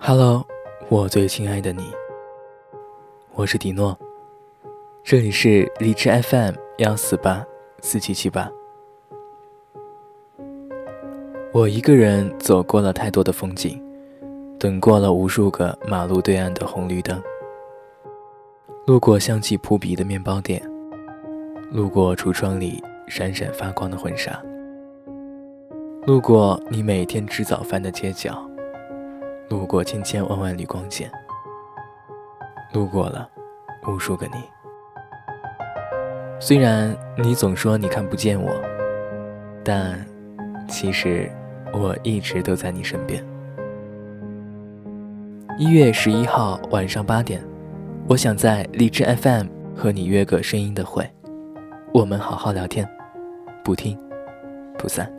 Hello，我最亲爱的你，我是迪诺，这里是荔枝 FM 幺四八四七七八。我一个人走过了太多的风景，等过了无数个马路对岸的红绿灯，路过香气扑鼻的面包店，路过橱窗里闪闪发光的婚纱，路过你每天吃早饭的街角。路过千千万万缕光线，路过了无数个你。虽然你总说你看不见我，但其实我一直都在你身边。一月十一号晚上八点，我想在荔枝 FM 和你约个声音的会，我们好好聊天，不听不散。